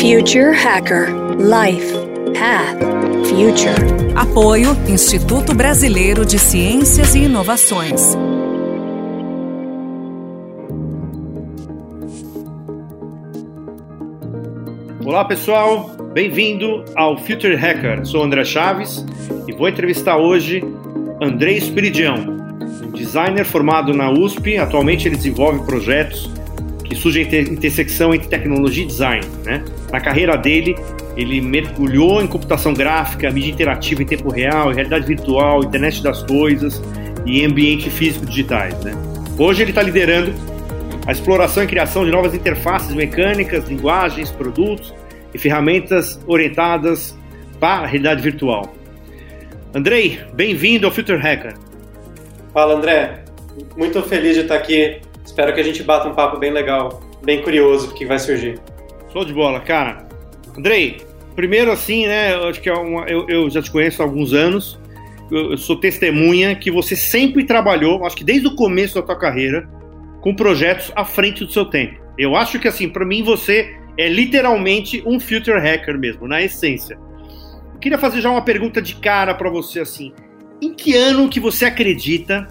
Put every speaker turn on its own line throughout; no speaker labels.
Future Hacker Life Path Future.
Apoio Instituto Brasileiro de Ciências e Inovações.
Olá pessoal, bem-vindo ao Future Hacker. Sou André Chaves e vou entrevistar hoje Andrei Espiridião, um designer formado na USP. Atualmente ele desenvolve projetos que surgem intersecção entre tecnologia e design. Né? Na carreira dele, ele mergulhou em computação gráfica, mídia interativa em tempo real, realidade virtual, internet das coisas e ambiente físico digitais. Né? Hoje ele está liderando a exploração e criação de novas interfaces mecânicas, linguagens, produtos e ferramentas orientadas para a realidade virtual. Andrei, bem-vindo ao Future Hacker.
Fala, André. Muito feliz de estar aqui. Espero que a gente bata um papo bem legal, bem curioso, que vai surgir.
Show de bola, cara. Andrei, primeiro assim, né, eu acho que é uma, eu, eu, já te conheço há alguns anos, eu, eu sou testemunha que você sempre trabalhou, acho que desde o começo da tua carreira, com projetos à frente do seu tempo. Eu acho que, assim, para mim você é literalmente um future hacker mesmo, na essência. Eu queria fazer já uma pergunta de cara para você, assim. Em que ano que você acredita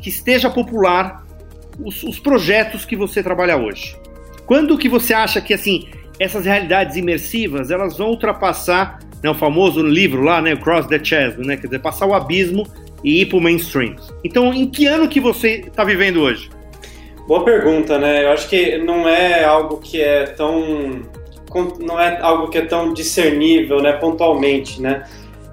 que esteja popular os, os, projetos que você trabalha hoje? Quando que você acha que, assim, essas realidades imersivas, elas vão ultrapassar né, o famoso livro lá, né, Cross the Chasm, né, quer dizer, passar o abismo e ir para o mainstream. Então, em que ano que você está vivendo hoje?
Boa pergunta, né? Eu acho que não é algo que é tão não é algo que é tão discernível, né, pontualmente, né?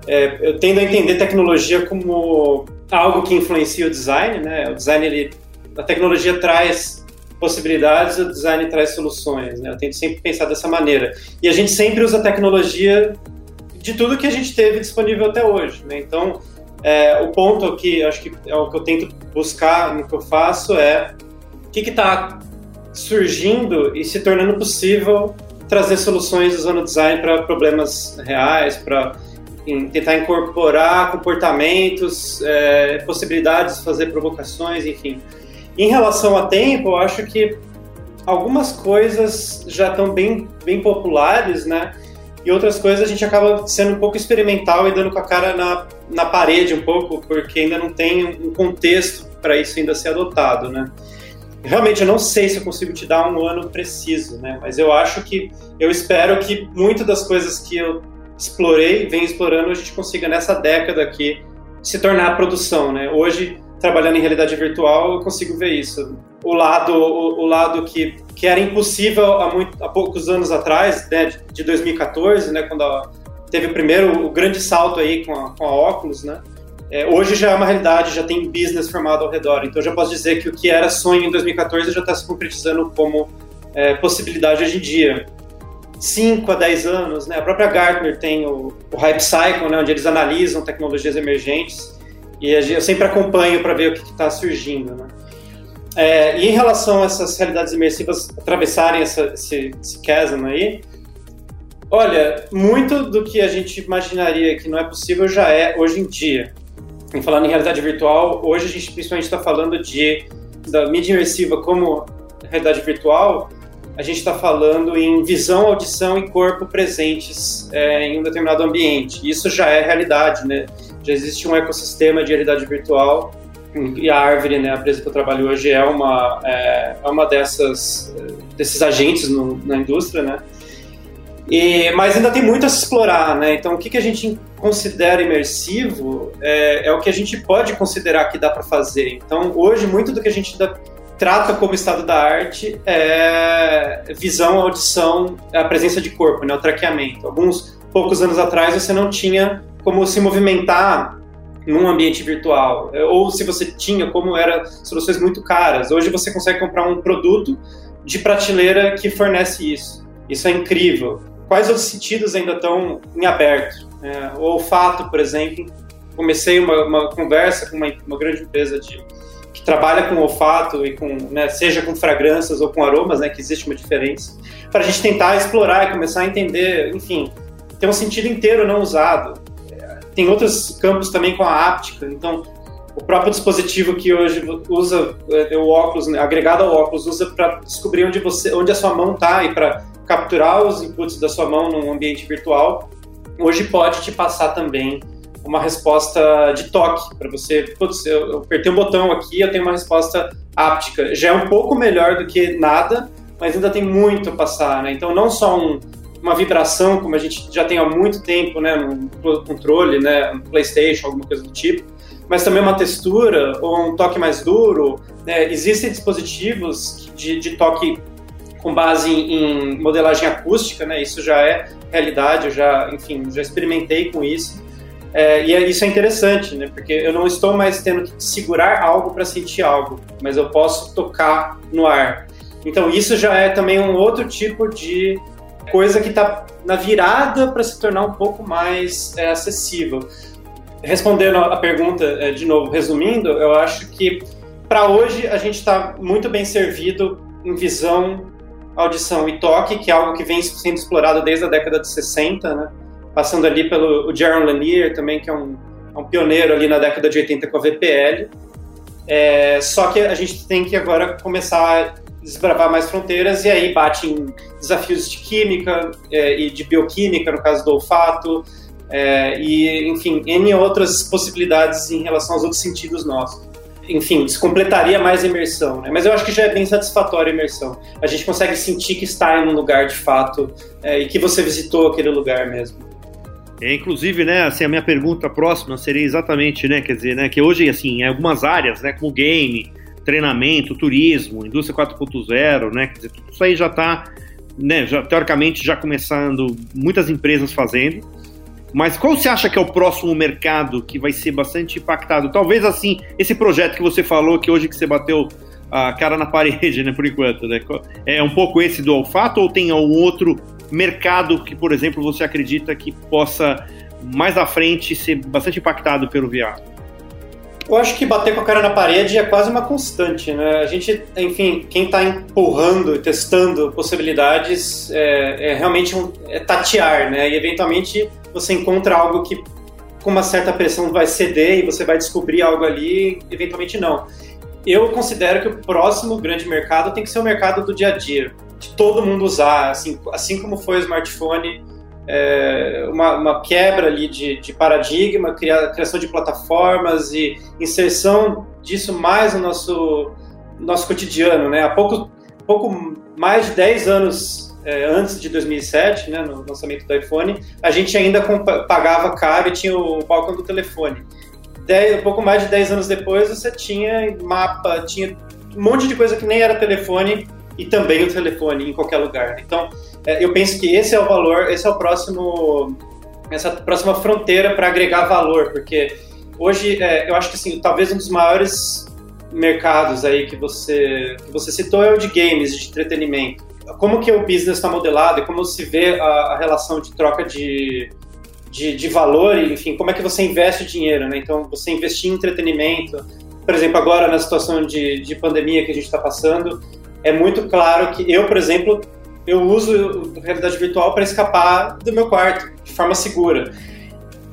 É, eu tendo a entender tecnologia como algo que influencia o design, né? O design ele, a tecnologia traz possibilidades, o design traz soluções, né? Eu tento sempre pensar dessa maneira. E a gente sempre usa tecnologia de tudo que a gente teve disponível até hoje, né? Então, é, o ponto que acho que é o que eu tento buscar no que eu faço é que está surgindo e se tornando possível trazer soluções usando design para problemas reais, para tentar incorporar comportamentos, é, possibilidades de fazer provocações, enfim. Em relação a tempo, eu acho que algumas coisas já estão bem, bem populares, né? E outras coisas a gente acaba sendo um pouco experimental e dando com a cara na, na parede um pouco, porque ainda não tem um contexto para isso ainda ser adotado, né? realmente eu não sei se eu consigo te dar um ano preciso, né? Mas eu acho que eu espero que muitas das coisas que eu explorei, venho explorando, a gente consiga nessa década aqui se tornar produção, né? Hoje trabalhando em realidade virtual, eu consigo ver isso. O lado, o, o lado que, que era impossível há, muito, há poucos anos atrás, né, de 2014, né, quando a, teve o primeiro, o grande salto aí com a, com a óculos, né? É, hoje já é uma realidade, já tem business formado ao redor. Então já posso dizer que o que era sonho em 2014 já está se concretizando como é, possibilidade hoje em dia. 5 a 10 anos, né? A própria Gartner tem o, o Hype Cycle, né? onde eles analisam tecnologias emergentes e eu sempre acompanho para ver o que está surgindo, né? É, e em relação a essas realidades imersivas atravessarem essa, esse, esse chasm aí, olha, muito do que a gente imaginaria que não é possível já é hoje em dia em falando em realidade virtual, hoje a gente principalmente está falando de da mídia imersiva como realidade virtual, a gente está falando em visão, audição e corpo presentes é, em um determinado ambiente. Isso já é realidade, né? Já existe um ecossistema de realidade virtual e a Árvore, né, a empresa que eu trabalho hoje, é uma, é, é uma dessas, desses agentes no, na indústria, né? E, mas ainda tem muito a se explorar, né? Então, o que, que a gente considera imersivo é, é o que a gente pode considerar que dá para fazer. Então, hoje, muito do que a gente trata como estado da arte é visão, audição, a presença de corpo, né? O traqueamento. Alguns poucos anos atrás, você não tinha como se movimentar num ambiente virtual. Ou se você tinha, como eram soluções muito caras. Hoje você consegue comprar um produto de prateleira que fornece isso. Isso é incrível quais outros sentidos ainda estão em aberto? É, o olfato, por exemplo, comecei uma, uma conversa com uma, uma, grande empresa de, que trabalha com olfato e com, né, seja com fragrâncias ou com aromas, né, que existe uma diferença, para a gente tentar explorar e começar a entender, enfim, tem um sentido inteiro não usado. É, tem outros campos também com a áptica, então o próprio dispositivo que hoje usa é, o óculos, né, agregado ao óculos, usa para descobrir onde você, onde a sua mão está e para capturar os inputs da sua mão num ambiente virtual, hoje pode te passar também uma resposta de toque para você. Putz, eu apertei um botão aqui, eu tenho uma resposta áptica. Já é um pouco melhor do que nada, mas ainda tem muito a passar, né? Então não só um, uma vibração, como a gente já tem há muito tempo, né, no controle, né, PlayStation, alguma coisa do tipo, mas também uma textura ou um toque mais duro. Né? Existem dispositivos de, de toque com base em, em, modelagem acústica, né? Isso já é realidade, eu já, enfim, já experimentei com isso. É, e é, isso é interessante, né? Porque eu não estou mais tendo que segurar algo para sentir algo, mas eu posso tocar no ar. Então isso já é também um outro tipo de coisa que está na virada para se tornar um pouco mais é, acessível. Respondendo a pergunta é, de novo, resumindo, eu acho que para hoje a gente está muito bem servido em visão, audição e toque, que é algo que vem sendo explorado desde a década de 60, né? passando ali pelo Jaron Lanier também, que é um, é um pioneiro ali na década de 80 com a VPL. É, só que a gente tem que agora começar desbravar mais fronteiras e aí bate em desafios de química é, e de bioquímica, no caso do olfato, é, e, enfim, N outras possibilidades em relação aos outros sentidos nossos. Enfim, isso completaria mais a imersão, né? mas eu acho que já é bem satisfatória a imersão. A gente consegue sentir que está em um lugar de fato é, e que você visitou aquele lugar mesmo.
É, inclusive, né, assim, a minha pergunta próxima seria exatamente, né, quer dizer, né, que hoje, assim, em algumas áreas, né, como game, treinamento, turismo, indústria 4.0, né? Quer dizer, tudo isso aí já está, né, já, teoricamente, já começando muitas empresas fazendo. Mas qual você acha que é o próximo mercado que vai ser bastante impactado? Talvez assim, esse projeto que você falou, que hoje que você bateu a cara na parede, né, por enquanto, né? É um pouco esse do olfato ou tem algum outro mercado que, por exemplo, você acredita que possa mais à frente ser bastante impactado pelo VR?
Eu acho que bater com a cara na parede é quase uma constante, né? A gente, enfim, quem está empurrando e testando possibilidades é, é realmente um, é tatear, né? E eventualmente você encontra algo que com uma certa pressão vai ceder e você vai descobrir algo ali, eventualmente não. Eu considero que o próximo grande mercado tem que ser o mercado do dia a dia, de todo mundo usar, assim, assim como foi o smartphone é, uma, uma, quebra ali de, de paradigma, cria, criação de plataformas e inserção disso mais no nosso, nosso cotidiano. Né? Há pouco, pouco mais de 10 anos é, antes de 2007, né, no lançamento do iPhone, a gente ainda pagava caro e tinha o balcão do telefone. Dez, um pouco mais de 10 anos depois, você tinha mapa, tinha um monte de coisa que nem era telefone e também o telefone em qualquer lugar. Então, é, eu penso que esse é o valor, esse é o próximo, essa próxima fronteira para agregar valor, porque hoje é, eu acho que assim, talvez um dos maiores mercados aí que você, que você citou é o de games, de entretenimento. Como que o business está modelado e como se vê a, a relação de troca de, de, de, valor, enfim, como é que você investe o dinheiro, né? Então, você investir em entretenimento, por exemplo, agora na situação de, de pandemia que a gente está passando, é muito claro que eu, por exemplo, eu uso realidade virtual para escapar do meu quarto de forma segura.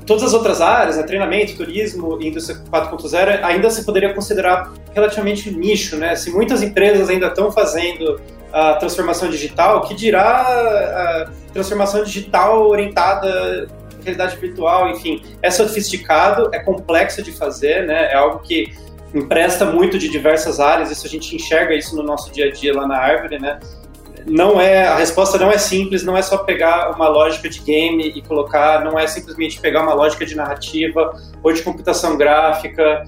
Todas as outras áreas, né, treinamento, turismo indústria 4.0, ainda se poderia considerar relativamente nicho, né? Se muitas empresas ainda estão fazendo a transformação digital, que dirá a transformação digital orientada realidade virtual, enfim, é sofisticado, é complexo de fazer, né? É algo que empresta muito de diversas áreas, isso a gente enxerga isso no nosso dia a dia lá na Árvore, né? não é a resposta não é simples, não é só pegar uma lógica de game e colocar, não é simplesmente pegar uma lógica de narrativa ou de computação gráfica,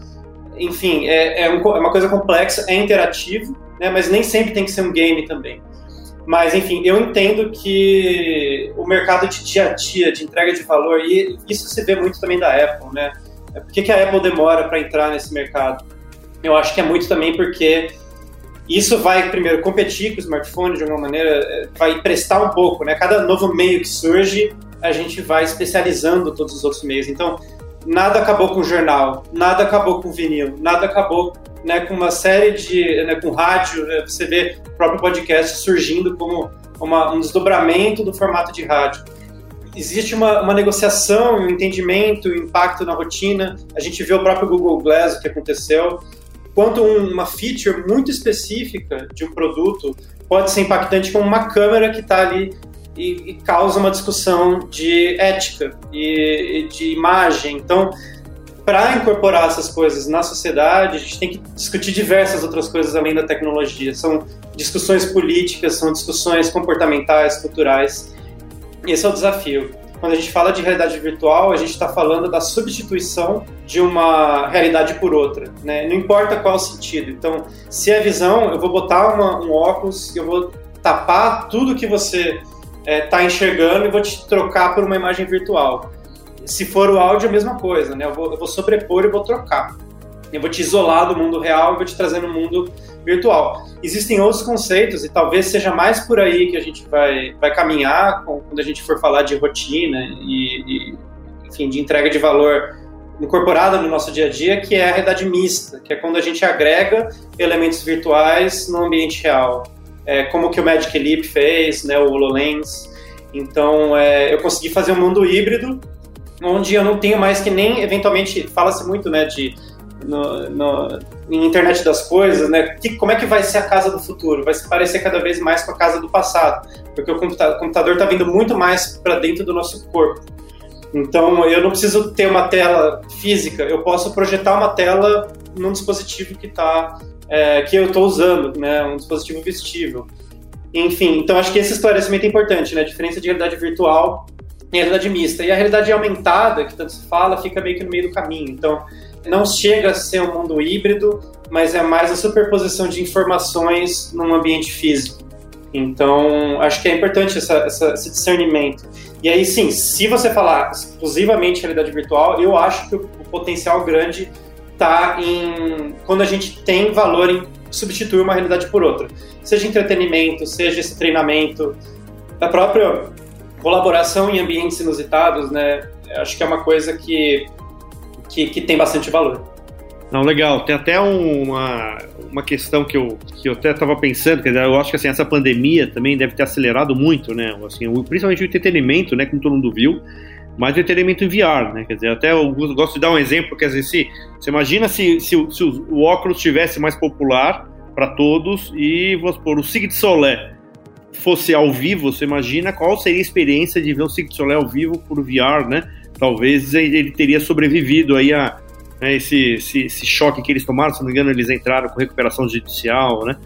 enfim, é, é, um, é uma coisa complexa, é interativo, né, mas nem sempre tem que ser um game também. Mas, enfim, eu entendo que o mercado de dia a dia, de entrega de valor, e isso se vê muito também da Apple, né? Por que, que a Apple demora para entrar nesse mercado? Eu acho que é muito também porque isso vai, primeiro, competir com o smartphone de alguma maneira, é, vai prestar um pouco, né? Cada novo meio que surge, a gente vai especializando todos os outros meios. Então, nada acabou com o jornal, nada acabou com o vinil, nada acabou né, com uma série de. Né, com rádio, né, você vê o próprio podcast surgindo como uma, um desdobramento do formato de rádio. Existe uma, uma negociação, um entendimento, um impacto na rotina. A gente vê o próprio Google Glass, o que aconteceu quanto uma feature muito específica de um produto pode ser impactante como uma câmera que está ali e, e, causa uma discussão de ética e, e de imagem. Então, para incorporar essas coisas na sociedade, a gente tem que discutir diversas outras coisas além da tecnologia. São discussões políticas, são discussões comportamentais, culturais. Esse é o desafio. Quando a gente fala de realidade virtual, a gente está falando da substituição de uma realidade por outra. Né? Não importa qual o sentido. Então, se é visão, eu vou botar uma, um óculos, eu vou tapar tudo que você está é, enxergando e vou te trocar por uma imagem virtual. Se for o áudio, a mesma coisa, né? Eu vou, eu vou sobrepor e vou trocar. Eu vou te isolar do mundo real e vou te trazer no mundo virtual. Existem outros conceitos e talvez seja mais por aí que a gente vai, vai caminhar quando a gente for falar de rotina e, e enfim, de entrega de valor incorporada no nosso dia a dia, que é a realidade mista, que é quando a gente agrega elementos virtuais no ambiente real. É, como que o Magic Leap fez, né, o HoloLens. Então, é, eu consegui fazer um mundo híbrido onde eu não tenho mais que nem, eventualmente, fala-se muito, né, de no, no, em internet das coisas, né, que, como é que vai ser a casa do futuro? Vai se parecer cada vez mais com a casa do passado, porque o computador está vindo muito mais para dentro do nosso corpo. Então, eu não preciso ter uma tela física, eu posso projetar uma tela num dispositivo que tá, é, que eu estou usando, né, um dispositivo vestível. Enfim, então acho que esse esclarecimento é importante, né, a diferença de realidade virtual em realidade mista. E a realidade aumentada, que tanto se fala, fica meio que no meio do caminho. Então, não chega a ser um mundo híbrido, mas é mais a superposição de informações num ambiente físico. Então, acho que é importante essa, essa, esse discernimento. E aí, sim, se você falar exclusivamente realidade virtual, eu acho que o, o potencial grande está em quando a gente tem valor em substituir uma realidade por outra. Seja entretenimento, seja esse treinamento, da própria colaboração em ambientes inusitados, né? Acho que é uma coisa que, que, que tem bastante valor.
Não, legal. Tem até uma, uma questão que eu, que eu até estava pensando, quer dizer, eu acho que assim, essa pandemia também deve ter acelerado muito, né? Assim, principalmente o entretenimento, né? Como todo mundo viu, mas o entretenimento em VR, né? Quer dizer, até eu gosto de dar um exemplo, quer dizer, se, você imagina se, se, se o óculos tivesse mais popular para todos e, vamos supor, o Sig de Solé fosse ao vivo, você imagina qual seria a experiência de ver o Cirque du Soleil ao vivo por VR, né? Talvez ele teria sobrevivido aí a né, esse, esse, esse, choque que eles tomaram, se não me engano, eles entraram com recuperação judicial, né?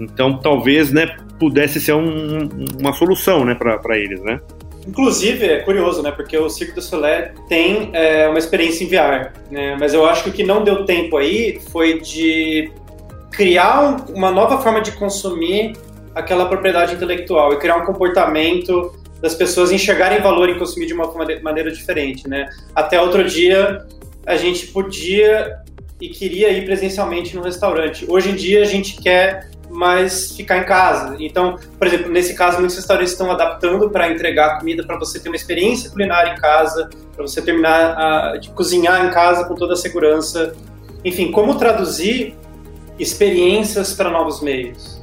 Então, talvez, né, pudesse ser um, uma solução, né, para eles, né?
Inclusive, é curioso, né? Porque o Cirque du Soleil tem é, uma experiência em VR, né? Mas eu acho que o que não deu tempo aí foi de criar um, uma nova forma de consumir aquela propriedade intelectual e criar um comportamento das pessoas enxergarem valor em consumir de uma maneira diferente, né? Até outro dia a gente podia e queria ir presencialmente no restaurante. Hoje em dia a gente quer mais ficar em casa. Então, por exemplo, nesse caso, muitos restaurantes estão adaptando para entregar comida para você ter uma experiência culinária em casa, para você terminar a, de cozinhar em casa com toda a segurança. Enfim, como traduzir experiências para novos meios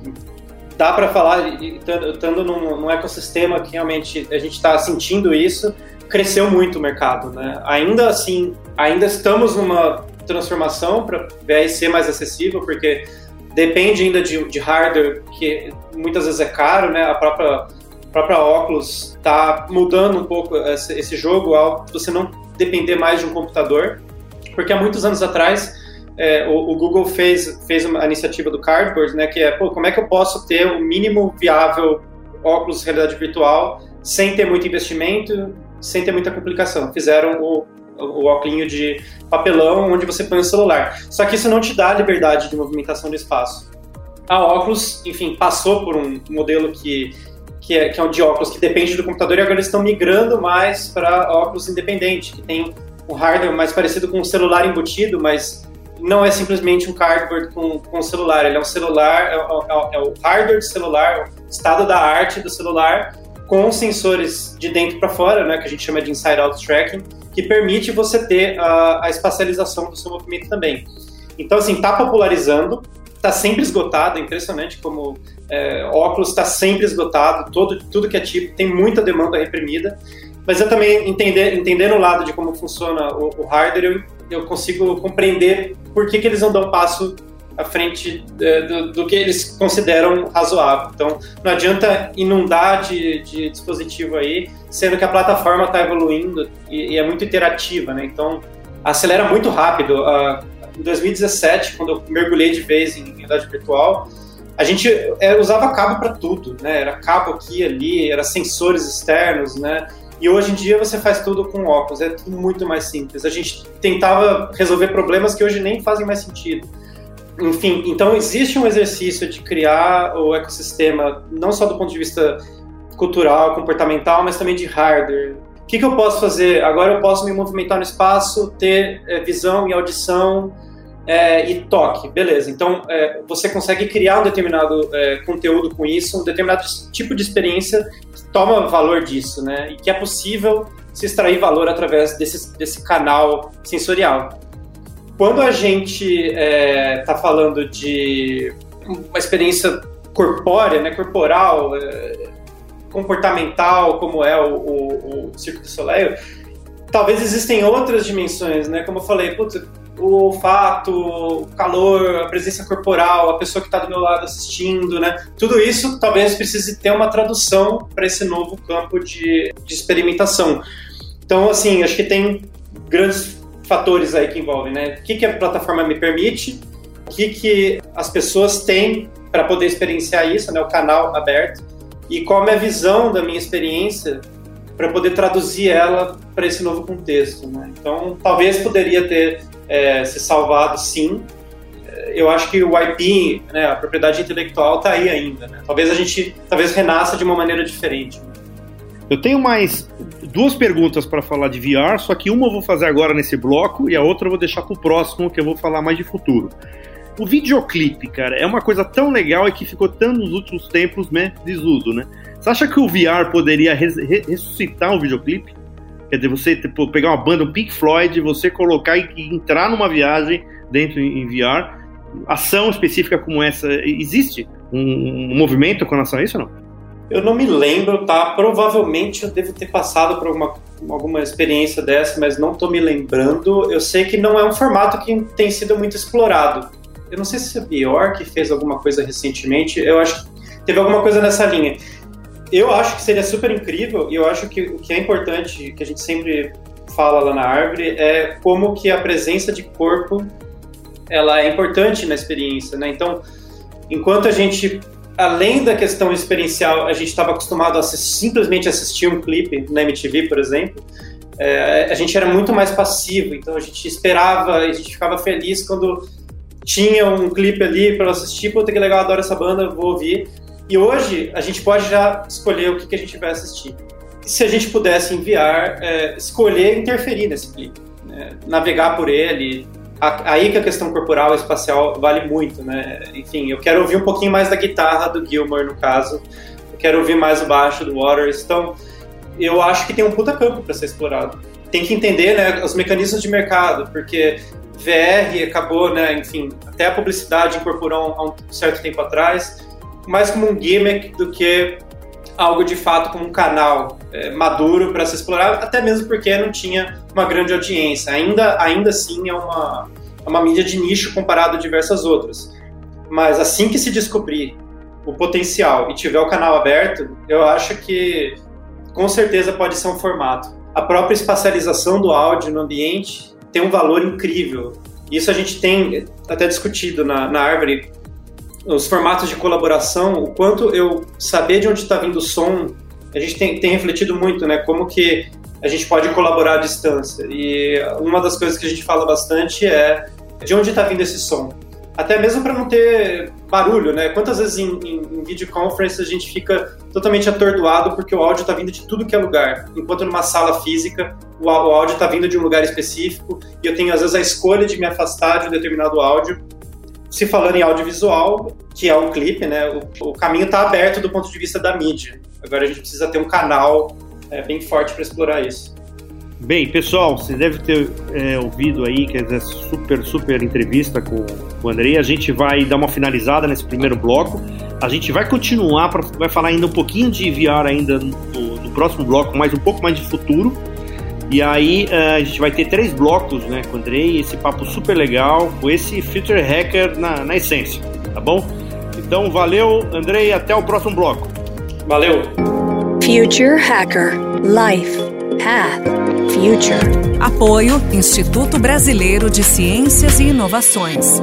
dá para falar, estando num, num, ecossistema que realmente a gente está sentindo isso, cresceu muito o mercado, né? Ainda assim, ainda estamos numa transformação para VR ser mais acessível, porque depende ainda de, de, hardware que muitas vezes é caro, né? A própria, a própria óculos está mudando um pouco esse, esse jogo ao você não depender mais de um computador, porque há muitos anos atrás é, o, o, Google fez, fez uma iniciativa do Cardboard, né, que é, pô, como é que eu posso ter o mínimo viável óculos de realidade virtual sem ter muito investimento, sem ter muita complicação. Fizeram o, o, óculos de papelão onde você põe o celular. Só que isso não te dá liberdade de movimentação do espaço. A Oculus, enfim, passou por um modelo que, que, é, que é um de óculos que depende do computador e agora eles estão migrando mais para óculos independente, que tem um hardware mais parecido com um celular embutido, mas não é simplesmente um cardboard com, com celular, ele é um celular, é, é, é o hardware do celular, o estado da arte do celular, com sensores de dentro para fora, né, que a gente chama de inside-out tracking, que permite você ter a, a espacialização do seu movimento também. Então, assim, está popularizando, está sempre esgotado, é impressionante como é, óculos está sempre esgotado, todo, tudo que é tipo, tem muita demanda reprimida, mas eu também, entender, entendendo o lado de como funciona o, o hardware, eu, eu consigo compreender por que, que eles não dão passo à frente é, do, do, que eles consideram razoável. Então, não adianta inundar de, de dispositivo aí, sendo que a plataforma está evoluindo e, e, é muito interativa, né? Então, acelera muito rápido. Uh, em 2017, quando eu mergulhei de vez em realidade virtual, a gente é, usava cabo para tudo, né? Era cabo aqui ali, era sensores externos, né? E hoje em dia você faz tudo com óculos, é tudo muito mais simples. A gente tentava resolver problemas que hoje nem fazem mais sentido. Enfim, então existe um exercício de criar o ecossistema, não só do ponto de vista cultural, comportamental, mas também de hardware. O que, que eu posso fazer? Agora eu posso me movimentar no espaço, ter é, visão e audição é, e toque. Beleza, então é, você consegue criar um determinado é, conteúdo com isso, um determinado tipo de experiência que toma valor disso, né? E que é possível se extrair valor através desse, desse canal sensorial. Quando a gente está é, falando de uma experiência corpórea, né, corporal, é, comportamental, como é o, o, o Circo do Soleil, talvez existem outras dimensões, né? Como eu falei, putz, o olfato, o calor, a presença corporal, a pessoa que está do meu lado assistindo, né? Tudo isso talvez precise ter uma tradução para esse novo campo de, de experimentação. Então, assim, acho que tem grandes fatores aí que envolvem, né? O que, que a plataforma me permite, o que, que as pessoas têm para poder experienciar isso, né? O canal aberto e qual a minha visão da minha experiência para poder traduzir ela para esse novo contexto, né? Então, talvez poderia ter é, se salvado, sim. Eu acho que o IP, né, a propriedade intelectual, está aí ainda. Né? Talvez a gente, talvez renasça de uma maneira diferente.
Eu tenho mais duas perguntas para falar de VR, só que uma eu vou fazer agora nesse bloco e a outra eu vou deixar para o próximo, que eu vou falar mais de futuro. O videoclipe, cara, é uma coisa tão legal e que ficou tão nos últimos tempos, né, desuso, né? Você acha que o VR poderia res ressuscitar um videoclipe? Quer dizer, você tipo, pegar uma banda, um Pink Floyd, você colocar e, entrar numa viagem dentro em, VR, ação específica como essa, existe um, um movimento com relação a isso ou não?
Eu não me lembro, tá? Provavelmente eu devo ter passado por alguma, alguma experiência dessa, mas não tô me lembrando. Eu sei que não é um formato que tem sido muito explorado. Eu não sei se a Bjork fez alguma coisa recentemente, eu acho que teve alguma coisa nessa linha. Eu acho que seria super incrível e eu acho que o que é importante, que a gente sempre fala lá na árvore, é como que a presença de corpo ela é importante na experiência, né? Então, enquanto a gente além da questão experiencial, a gente estava acostumado a simplesmente assistir um clipe na MTV, por exemplo, é, a gente era muito mais passivo, então a gente esperava, a gente ficava feliz quando tinha um clipe ali para assistir, pô, que legal, adoro essa banda, vou ouvir. E hoje a gente pode já escolher o que, que a gente vai assistir. Se a gente pudesse enviar, é, escolher interferir nesse clipe, né? navegar por ele, aí que a questão corporal e espacial vale muito, né? Enfim, eu quero ouvir um pouquinho mais da guitarra do Gilmore, no caso. Eu quero ouvir mais o baixo do Waters. Então, eu acho que tem um puta campo para ser explorado. Tem que entender, né, os mecanismos de mercado, porque VR acabou, né, enfim, até a publicidade incorporou há um certo tempo atrás, mais como um gimmick do que algo de fato como um canal é, maduro para se explorar, até mesmo porque não tinha uma grande audiência. Ainda, ainda assim é uma, é uma mídia de nicho comparado a diversas outras. Mas assim que se descobrir o potencial e tiver o canal aberto, eu acho que com certeza pode ser um formato. A própria espacialização do áudio no ambiente tem um valor incrível. Isso a gente tem até discutido na, na árvore os formatos de colaboração, o quanto eu saber de onde está vindo o som, a gente tem, tem refletido muito, né? Como que a gente pode colaborar à distância. E uma das coisas que a gente fala bastante é de onde está vindo esse som. Até mesmo para não ter barulho, né? Quantas vezes em, em, em videoconference a gente fica totalmente atordoado porque o áudio está vindo de tudo que é lugar, enquanto numa sala física o, áudio está vindo de um lugar específico e eu tenho às vezes a escolha de me afastar de um determinado áudio se falando em audiovisual, que é um clipe, né, o, o caminho está aberto do ponto de vista da mídia. Agora a gente precisa ter um canal é, bem forte para explorar isso.
Bem, pessoal, vocês devem ter é, ouvido aí, que é super, super entrevista com o Andrei. A gente vai dar uma finalizada nesse primeiro bloco. A gente vai continuar, pra, vai falar ainda um pouquinho de VR ainda no, no próximo bloco, mas um pouco mais de futuro. E aí uh, a gente vai ter três blocos, né, com o Andrei, esse papo super legal, com esse Future Hacker na, na essência, tá bom? Então valeu, Andrei, até o próximo bloco.
Valeu.
Future Hacker Life Path Future.
Apoio Instituto Brasileiro de Ciências e Inovações.